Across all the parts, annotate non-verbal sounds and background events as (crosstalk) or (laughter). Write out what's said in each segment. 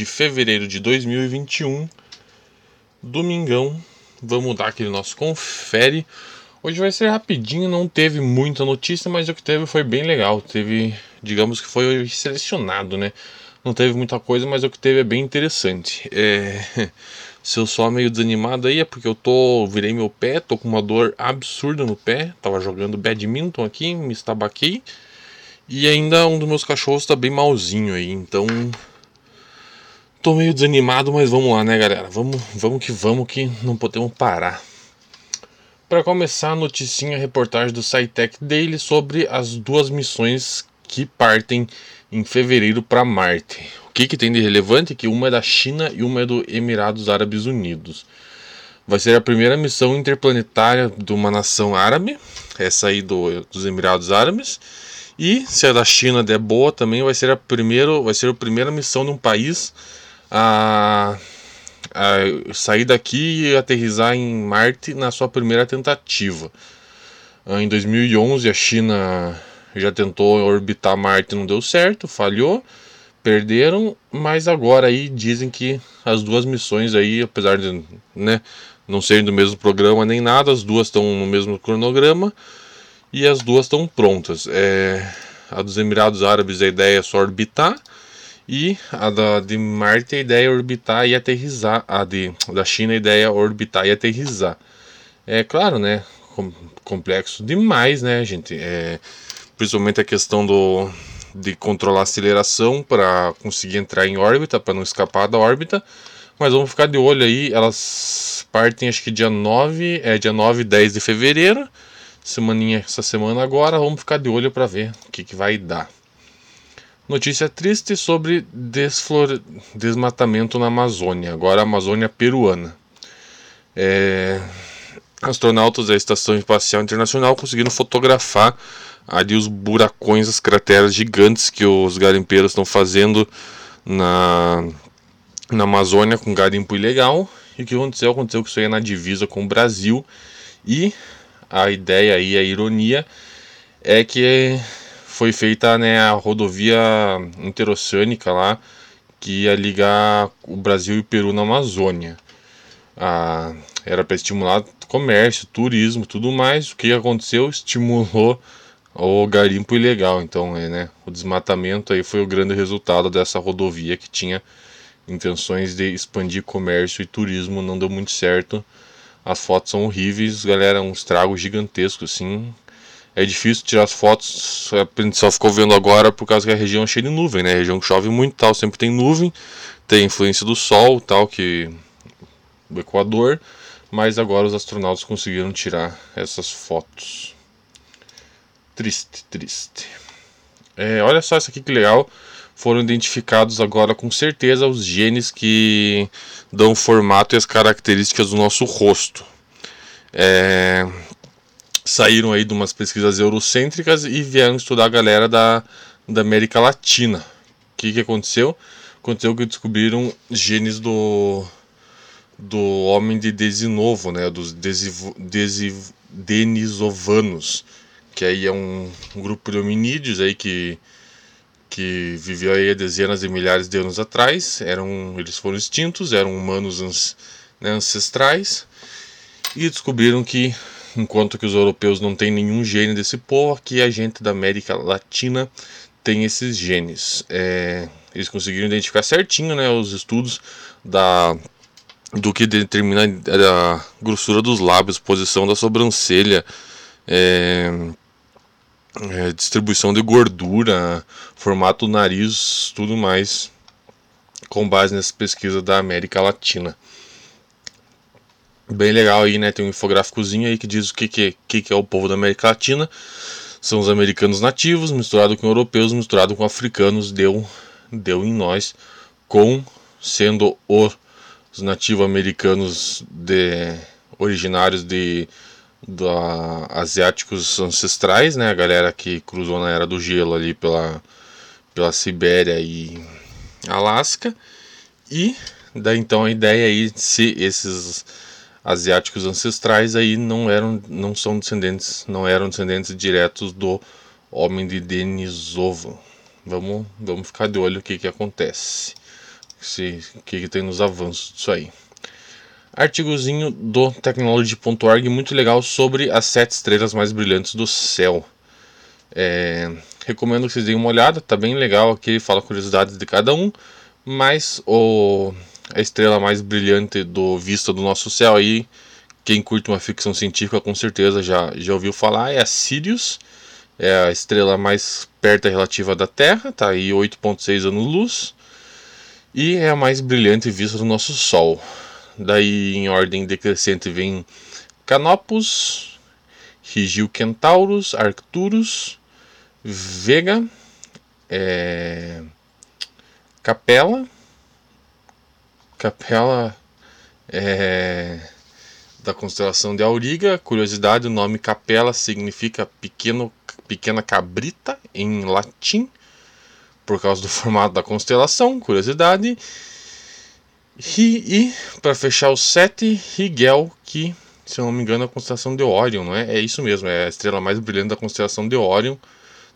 de fevereiro de 2021. Domingão. Vamos dar aquele nosso confere. Hoje vai ser rapidinho, não teve muita notícia, mas o que teve foi bem legal. Teve, digamos que foi selecionado, né? Não teve muita coisa, mas o que teve é bem interessante. É... (laughs) Se eu sou meio desanimado aí é porque eu tô. Virei meu pé, tô com uma dor absurda no pé. Tava jogando badminton aqui, me estabaquei. E ainda um dos meus cachorros tá bem malzinho aí, então. Tô meio desanimado, mas vamos lá, né, galera? Vamos, vamos que vamos, que não podemos parar. Para começar, a noticinha, a reportagem do SciTech Daily sobre as duas missões que partem em fevereiro para Marte. O que, que tem de relevante? Que uma é da China e uma é do Emirados Árabes Unidos. Vai ser a primeira missão interplanetária de uma nação árabe, essa aí do, dos Emirados Árabes e se a da China der boa também vai ser a primeiro, vai ser a primeira missão de um país a, a sair daqui e aterrizar em Marte na sua primeira tentativa. Ah, em 2011 a China já tentou orbitar Marte, não deu certo, falhou, perderam, mas agora aí dizem que as duas missões aí, apesar de né, não serem do mesmo programa nem nada, as duas estão no mesmo cronograma e as duas estão prontas. É, a dos Emirados Árabes a ideia é só orbitar e a da, de Marte a ideia é orbitar e aterrizar. A de, da China a ideia é orbitar e aterrizar. É claro, né? complexo demais, né, gente? É, principalmente a questão do, de controlar a aceleração para conseguir entrar em órbita, para não escapar da órbita. Mas vamos ficar de olho aí. Elas partem acho que dia 9, é dia 9 e 10 de fevereiro semaninha essa semana agora, vamos ficar de olho para ver o que, que vai dar. Notícia triste sobre desflore... desmatamento na Amazônia, agora Amazônia peruana. É... Astronautas da Estação Espacial Internacional conseguiram fotografar ali os buracões, as crateras gigantes que os garimpeiros estão fazendo na, na Amazônia com garimpo ilegal. E o que aconteceu? Aconteceu que isso aí é na divisa com o Brasil e a ideia e a ironia é que foi feita né, a rodovia interoceânica lá que ia ligar o Brasil e o Peru na Amazônia. Ah, era para estimular comércio, turismo, tudo mais. O que aconteceu? Estimulou o garimpo ilegal. Então, é, né, o desmatamento aí foi o grande resultado dessa rodovia que tinha intenções de expandir comércio e turismo, não deu muito certo. As fotos são horríveis, galera, um estrago gigantesco assim. É difícil tirar as fotos, a gente só ficou vendo agora por causa que a região é cheia de nuvem, né? A região que chove muito tal, sempre tem nuvem, tem influência do sol tal, que do Equador, mas agora os astronautas conseguiram tirar essas fotos. Triste, triste. É, olha só isso aqui que legal foram identificados agora com certeza os genes que dão o formato e as características do nosso rosto. É, saíram aí de umas pesquisas eurocêntricas e vieram estudar a galera da, da América Latina. O que, que aconteceu? Aconteceu que descobriram genes do do homem de Desinovo, né, dos Denisovanos, que aí é um, um grupo de hominídeos aí que que viveu aí dezenas de milhares de anos atrás. Eram, eles foram extintos, eram humanos né, ancestrais e descobriram que enquanto que os europeus não têm nenhum gene desse povo, aqui a gente da América Latina tem esses genes. É, eles conseguiram identificar certinho, né, os estudos da do que determina a grossura dos lábios, posição da sobrancelha, é, é, distribuição de gordura, formato do nariz, tudo mais, com base nessa pesquisa da América Latina. Bem legal aí, né? Tem um infográficozinho aí que diz o que, que, que, que é o povo da América Latina. São os americanos nativos, misturado com europeus, misturado com africanos, deu, deu em nós, com sendo os nativos americanos de, originários de da asiáticos ancestrais, né, a galera que cruzou na era do gelo ali pela, pela Sibéria e Alasca. E daí então a ideia aí se esses asiáticos ancestrais aí não eram não são descendentes, não eram descendentes diretos do homem de Denisova. Vamos, vamos ficar de olho o que que acontece. se, que, que tem nos avanços disso aí. Artigozinho do Technology.org muito legal sobre as sete estrelas mais brilhantes do céu. É, recomendo que vocês deem uma olhada, tá bem legal aqui, fala curiosidades de cada um, mas o, a estrela mais brilhante do vista do nosso céu aí, quem curte uma ficção científica com certeza já, já ouviu falar, é a Sirius, é a estrela mais perto relativa da Terra, tá aí 8.6 anos-luz, e é a mais brilhante vista do nosso Sol. Daí em ordem decrescente vem Canopus, Rigil Centaurus, Arcturus, Vega, é, Capela, Capela é, da constelação de Auriga. Curiosidade: o nome Capela significa pequeno, pequena cabrita em latim, por causa do (laughs) formato da constelação. Curiosidade. E, para fechar o sete, Rigel, que se eu não me engano é a constelação de Orion, não é? É isso mesmo, é a estrela mais brilhante da constelação de Orion.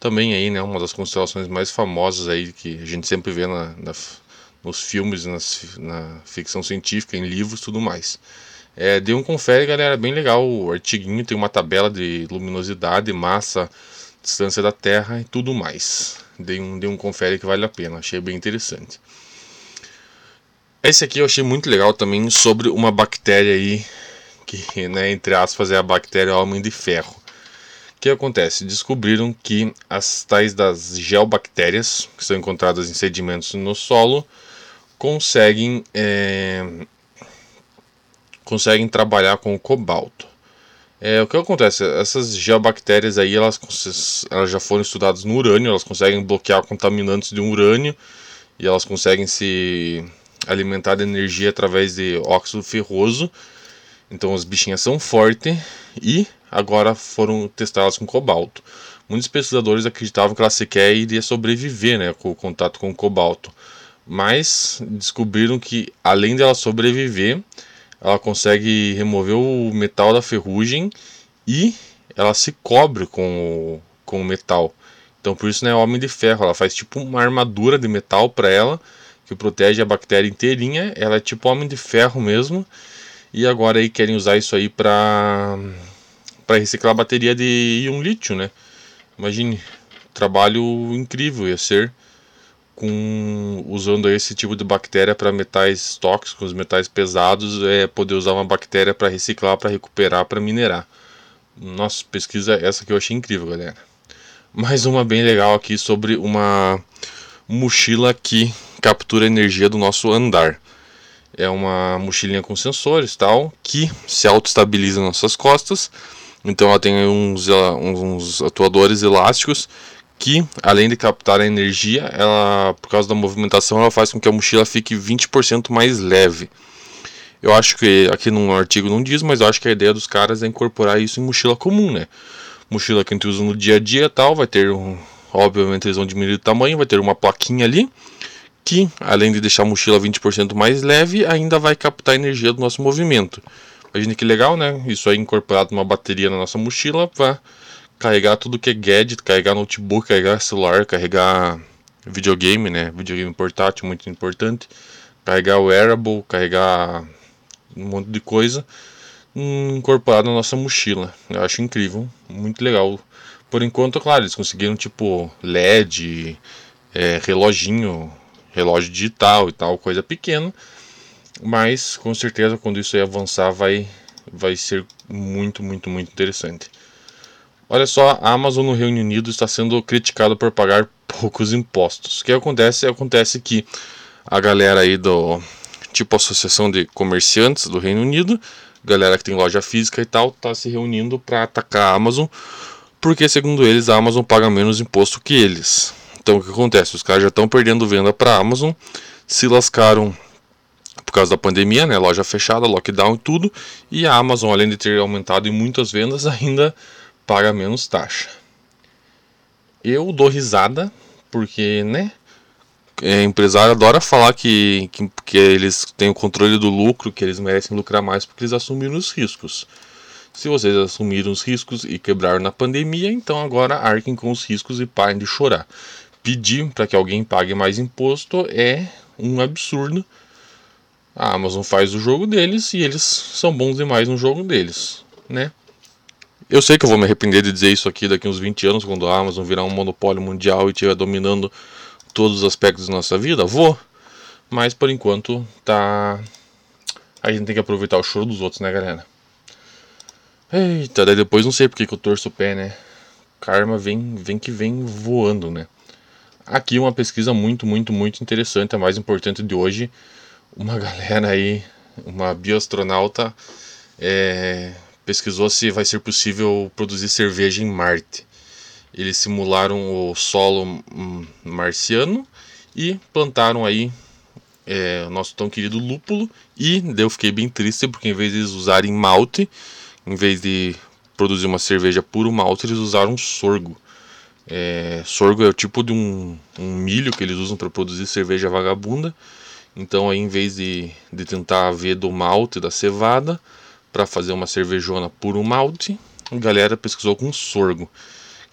Também aí, né, uma das constelações mais famosas aí que a gente sempre vê na, na nos filmes, nas, na ficção científica, em livros, tudo mais. É, um confere, galera, bem legal o artiguinho, tem uma tabela de luminosidade, massa, distância da Terra e tudo mais. Dê um, dê um confere que vale a pena, achei bem interessante. Esse aqui eu achei muito legal também sobre uma bactéria aí, que, né, entre aspas, é a bactéria Homem de Ferro. O que acontece? Descobriram que as tais das geobactérias, que são encontradas em sedimentos no solo, conseguem, é, conseguem trabalhar com o cobalto. É, o que acontece? Essas geobactérias aí, elas, elas já foram estudadas no urânio, elas conseguem bloquear contaminantes de um urânio e elas conseguem se alimentar de energia através de óxido ferroso. Então as bichinhas são fortes e agora foram testadas com cobalto. Muitos pesquisadores acreditavam que ela sequer iria sobreviver né, com o contato com o cobalto, mas descobriram que além dela sobreviver, ela consegue remover o metal da ferrugem e ela se cobre com o, com o metal. Então por isso não é homem de ferro, ela faz tipo uma armadura de metal para ela que protege a bactéria inteirinha. Ela é tipo homem de ferro mesmo. E agora aí querem usar isso aí para para reciclar a bateria de íon lítio, né? Imagine, trabalho incrível ia ser com usando esse tipo de bactéria para metais tóxicos, metais pesados, é poder usar uma bactéria para reciclar, para recuperar, para minerar. Nossa, pesquisa essa que eu achei incrível, galera. Mais uma bem legal aqui sobre uma mochila que captura energia do nosso andar. É uma mochilinha com sensores tal que se auto-estabiliza nas nossas costas. Então ela tem uns, uns atuadores elásticos que, além de captar a energia, ela, por causa da movimentação, ela faz com que a mochila fique 20% mais leve. Eu acho que aqui no artigo não diz, mas eu acho que a ideia dos caras é incorporar isso em mochila comum, né? Mochila que a gente usa no dia a dia tal, vai ter um, obviamente eles vão diminuir o tamanho, vai ter uma plaquinha ali que, além de deixar a mochila 20% mais leve, ainda vai captar a energia do nosso movimento. Imagina que legal, né? Isso aí incorporado numa bateria na nossa mochila para carregar tudo que é gadget, carregar notebook, carregar celular, carregar videogame, né? Videogame portátil, muito importante. Carregar wearable, carregar um monte de coisa incorporado na nossa mochila. Eu acho incrível, muito legal. Por enquanto, claro, eles conseguiram tipo LED, é, reloginho relógio digital e tal, coisa pequena. Mas com certeza quando isso aí avançar vai, vai ser muito, muito, muito interessante. Olha só, a Amazon no Reino Unido está sendo criticada por pagar poucos impostos. O que acontece? Acontece que a galera aí do tipo Associação de Comerciantes do Reino Unido, galera que tem loja física e tal, está se reunindo para atacar a Amazon, porque segundo eles a Amazon paga menos imposto que eles. Então o que acontece? Os caras já estão perdendo venda para a Amazon, se lascaram por causa da pandemia, né? Loja fechada, lockdown e tudo. E a Amazon, além de ter aumentado em muitas vendas, (laughs) ainda paga menos taxa. Eu dou risada, porque, né? É, empresário adora falar que, que, que, eles têm o controle do lucro, que eles merecem lucrar mais porque eles assumiram os riscos. Se vocês assumiram os riscos e quebraram na pandemia, então agora arquem com os riscos e parem de chorar pedir para que alguém pague mais imposto é um absurdo. A Amazon faz o jogo deles e eles são bons demais no jogo deles, né? Eu sei que eu vou me arrepender de dizer isso aqui daqui uns 20 anos, quando a Amazon virar um monopólio mundial e estiver dominando todos os aspectos da nossa vida. Vou. Mas por enquanto tá. A gente tem que aproveitar o choro dos outros, né, galera? Eita, daí depois não sei porque que eu torço o pé, né? Karma vem, vem que vem voando, né? Aqui uma pesquisa muito, muito, muito interessante, a mais importante de hoje. Uma galera aí, uma bioastronauta, é, pesquisou se vai ser possível produzir cerveja em Marte. Eles simularam o solo marciano e plantaram aí é, o nosso tão querido lúpulo. E eu fiquei bem triste porque em vez de eles usarem malte, em vez de produzir uma cerveja puro malte, eles usaram sorgo. É, sorgo é o tipo de um, um milho que eles usam para produzir cerveja vagabunda. Então aí em vez de, de tentar ver do malte da cevada, para fazer uma cervejona puro malte, a galera pesquisou com sorgo.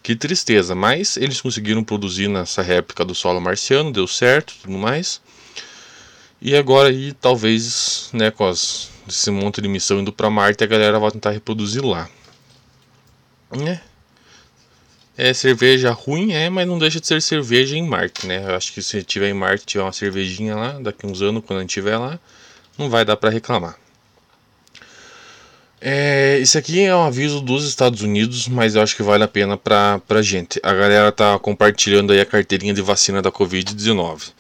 Que tristeza, mas eles conseguiram produzir nessa réplica do solo marciano, deu certo, tudo mais. E agora aí talvez, né, com as, esse monte de missão indo para Marte, a galera vai tentar reproduzir lá. Né? É cerveja ruim, é, mas não deixa de ser cerveja em Marte, né? Eu acho que se tiver em Marte, tiver uma cervejinha lá, daqui uns anos, quando a gente estiver lá, não vai dar para reclamar. É, esse aqui é um aviso dos Estados Unidos, mas eu acho que vale a pena pra, pra gente. A galera tá compartilhando aí a carteirinha de vacina da Covid-19.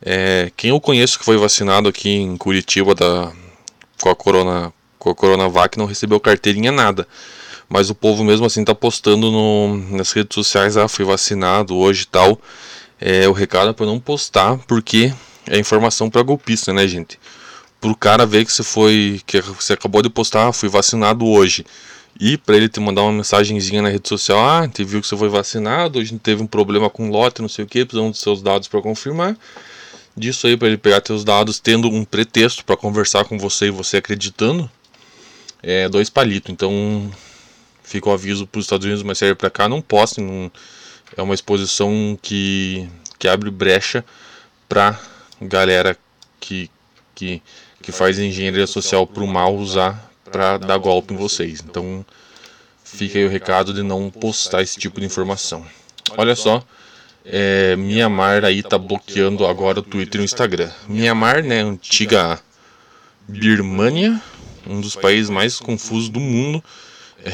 É, quem eu conheço que foi vacinado aqui em Curitiba da, com, a corona, com a Coronavac não recebeu carteirinha nada. Mas o povo mesmo assim tá postando no, nas redes sociais, ah, fui vacinado hoje e tal. É, o recado é pra não postar, porque é informação para golpista, né, gente? Pro cara ver que você foi que você acabou de postar, ah, fui vacinado hoje. E para ele te mandar uma mensagenzinha na rede social, ah, gente viu que você foi vacinado, hoje teve um problema com lote, não sei o que, precisamos dos seus dados para confirmar. Disso aí para ele pegar seus dados, tendo um pretexto para conversar com você e você acreditando, é dois palitos. Então, fica o aviso para os Estados Unidos, mas serve para cá, não postem. Não, é uma exposição que, que abre brecha para galera que, que que faz engenharia social para o mal usar para dar golpe em vocês. Então fica aí o recado de não postar esse tipo de informação. Olha só, é, Mianmar aí tá bloqueando agora o Twitter e o Instagram. Mianmar, né, antiga Birmania, um dos países mais confusos do mundo. É,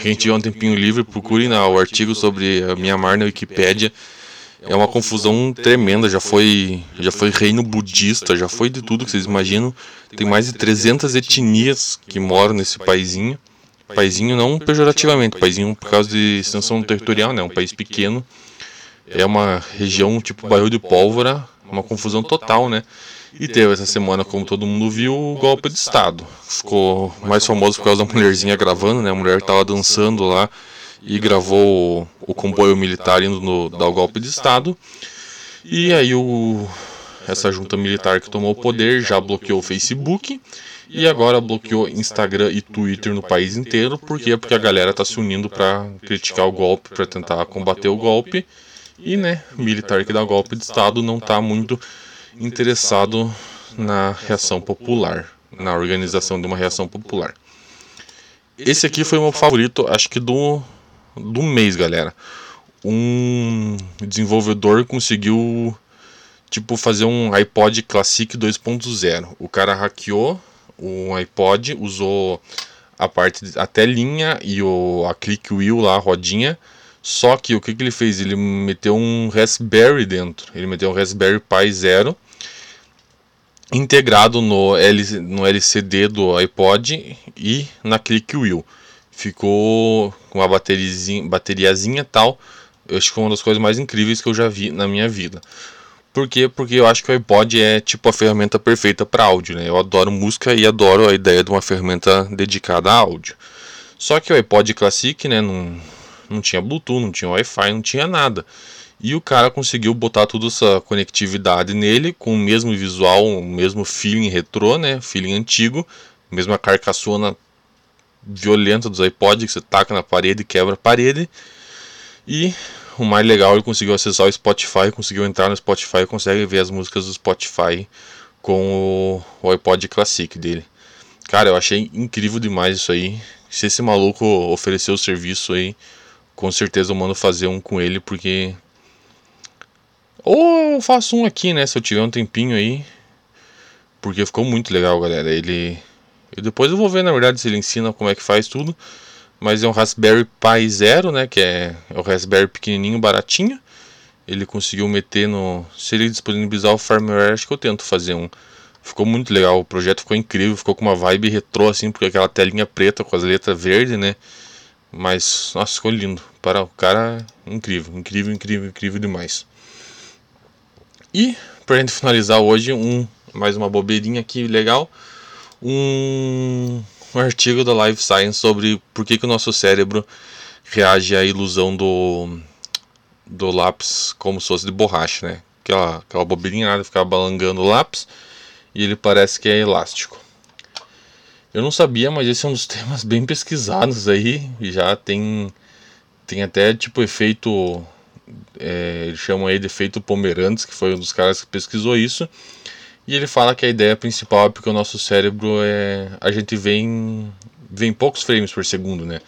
quem tiver um tempinho livre, procure na, o artigo sobre a Mianmar na Wikipédia é uma confusão tremenda. Já foi, já foi reino budista, já foi de tudo que vocês imaginam. Tem mais de 300 etnias que moram nesse paizinho. Paizinho não pejorativamente, paizinho por causa de extensão territorial, né? Um país pequeno. É uma região tipo bairro de pólvora, uma confusão total, né? E teve essa semana, como todo mundo viu, o golpe de Estado. Ficou mais famoso por causa da mulherzinha gravando, né? A mulher estava dançando lá e gravou o, comboio militar indo no, dar o golpe de Estado. E aí o, essa junta militar que tomou o poder já bloqueou o Facebook e agora bloqueou Instagram e Twitter no país inteiro. Por quê? Porque a galera está se unindo para criticar o golpe, para tentar combater o golpe. E, né, militar que dá golpe de Estado não está muito interessado na reação popular, na organização de uma reação popular. Esse aqui foi o meu favorito, acho que do do mês, galera. Um desenvolvedor conseguiu tipo fazer um iPod Classic 2.0. O cara hackeou o iPod, usou a parte a telinha e o a click wheel lá, a rodinha. Só que o que, que ele fez? Ele meteu um Raspberry dentro. Ele meteu um Raspberry Pi Zero integrado no, L, no LCD do iPod e na click wheel ficou com uma bateriazinha, bateriazinha tal. Eu acho que foi uma das coisas mais incríveis que eu já vi na minha vida. Por quê? Porque eu acho que o iPod é tipo a ferramenta perfeita para áudio, né? Eu adoro música e adoro a ideia de uma ferramenta dedicada a áudio. Só que o iPod Classic, né, não, não tinha Bluetooth, não tinha Wi-Fi, não tinha nada. E o cara conseguiu botar toda essa conectividade nele com o mesmo visual, o mesmo feeling retrô, né, feeling antigo, mesma carcaçona violenta dos iPods que você taca na parede e quebra a parede. E o mais legal, ele conseguiu acessar o Spotify, conseguiu entrar no Spotify e consegue ver as músicas do Spotify com o, o iPod Classic dele. Cara, eu achei incrível demais isso aí. Se esse maluco oferecer o serviço aí, com certeza eu mando fazer um com ele, porque. Ou eu faço um aqui, né? Se eu tiver um tempinho aí. Porque ficou muito legal, galera. Ele. E depois eu vou ver, na verdade, se ele ensina como é que faz tudo. Mas é um Raspberry Pi Zero, né? Que é, é o Raspberry pequenininho, baratinho. Ele conseguiu meter no. Se ele disponibilizar o firmware, acho que eu tento fazer um. Ficou muito legal, o projeto ficou incrível, ficou com uma vibe retrô assim, porque aquela telinha preta com as letras verdes, né? Mas, nossa, ficou lindo. Para o cara, incrível, incrível, incrível, incrível demais. E, pra gente finalizar hoje, um mais uma bobeirinha aqui legal. Um, artigo da Life Science sobre por que, que o nosso cérebro reage à ilusão do, do lápis como se fosse de borracha, né? Aquela, aquela bobeirinha nada, ficar balangando o lápis e ele parece que é elástico. Eu não sabia, mas esse é um dos (laughs) temas bem pesquisados aí. Já tem, tem até tipo efeito. É, eles chamam aí de efeito Pomerantes, que foi um dos caras que pesquisou isso. E ele fala que a ideia principal é porque o nosso cérebro é. A gente vê em, poucos frames por segundo, né?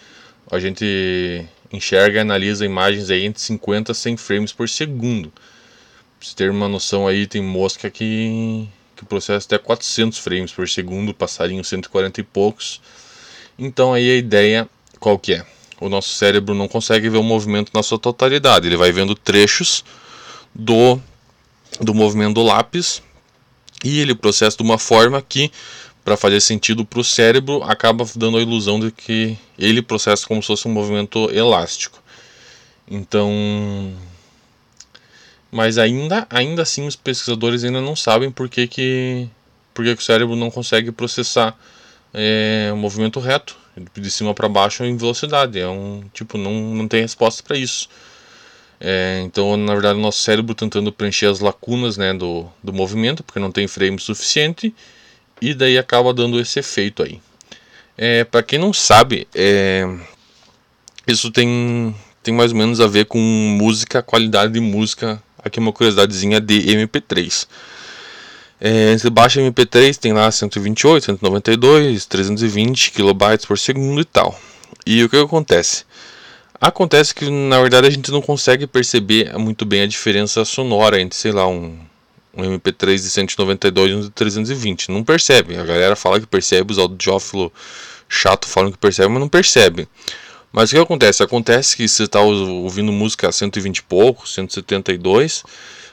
A gente enxerga e analisa imagens aí entre 50 a 100 frames por segundo. Pra você ter uma noção aí, tem mosca que que processa até 400 frames por segundo, passarinho 140 e poucos. Então aí a ideia qual que é? O nosso cérebro não consegue ver o movimento na sua totalidade, ele vai vendo trechos do, do movimento do lápis e ele processa de uma forma que, para fazer sentido para o cérebro, acaba dando a ilusão de que ele processa como se fosse um movimento elástico. Então, mas ainda, ainda assim os pesquisadores ainda não sabem por que, que, por que, que o cérebro não consegue processar é, o movimento reto, de cima para baixo em velocidade. É um tipo, não, não tem resposta para isso. É, então, na verdade, o nosso cérebro tentando preencher as lacunas né, do, do movimento, porque não tem frame suficiente, e daí acaba dando esse efeito aí. É, para quem não sabe, é, isso tem, tem mais ou menos a ver com música, qualidade de música Aqui uma curiosidadezinha de MP3. É, você baixa MP3, tem lá 128, 192, 320 kilobytes por segundo e tal. E o que acontece? Acontece que na verdade a gente não consegue perceber muito bem a diferença sonora entre, sei lá, um, um MP3 de 192 e um de 320. Não percebe. A galera fala que percebe, os audiófilos chato falam que percebe, mas não percebe. Mas o que acontece? Acontece que você está ouvindo música a 120 e pouco, 172,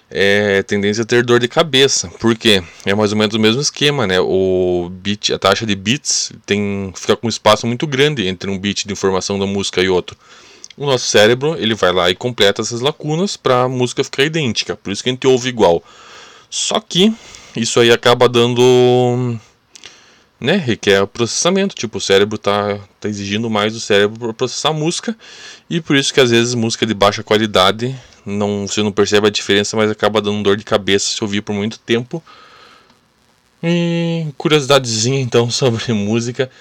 é tendência a ter dor de cabeça. Por quê? É mais ou menos o mesmo esquema, né? O bit, a taxa de bits tem, fica com um espaço muito grande entre um bit de informação da música e outro. O nosso cérebro ele vai lá e completa essas lacunas para a música ficar idêntica. Por isso que a gente ouve igual. Só que isso aí acaba dando né, requer processamento, tipo, o cérebro tá, tá exigindo mais do cérebro para processar música, e por isso que às vezes música de baixa qualidade, não, você não percebe a diferença, mas acaba dando dor de cabeça se ouvir por muito tempo. E curiosidadezinha então (laughs) sobre música,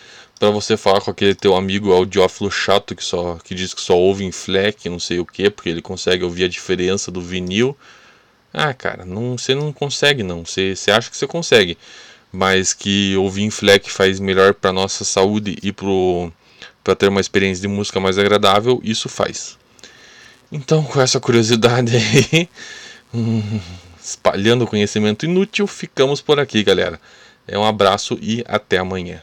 para você falar com aquele teu amigo audiófilo chato que só que diz que só ouve em FLAC, não sei o que, porque ele consegue ouvir a diferença do vinil. Ah, cara, não, você não consegue não, você, você acha que você consegue mas que ouvir em FLAC faz melhor para nossa saúde e para ter uma experiência de música mais agradável, isso faz. Então, com essa curiosidade aí, (laughs) espalhando conhecimento inútil, ficamos por aqui, galera. É um abraço e até amanhã.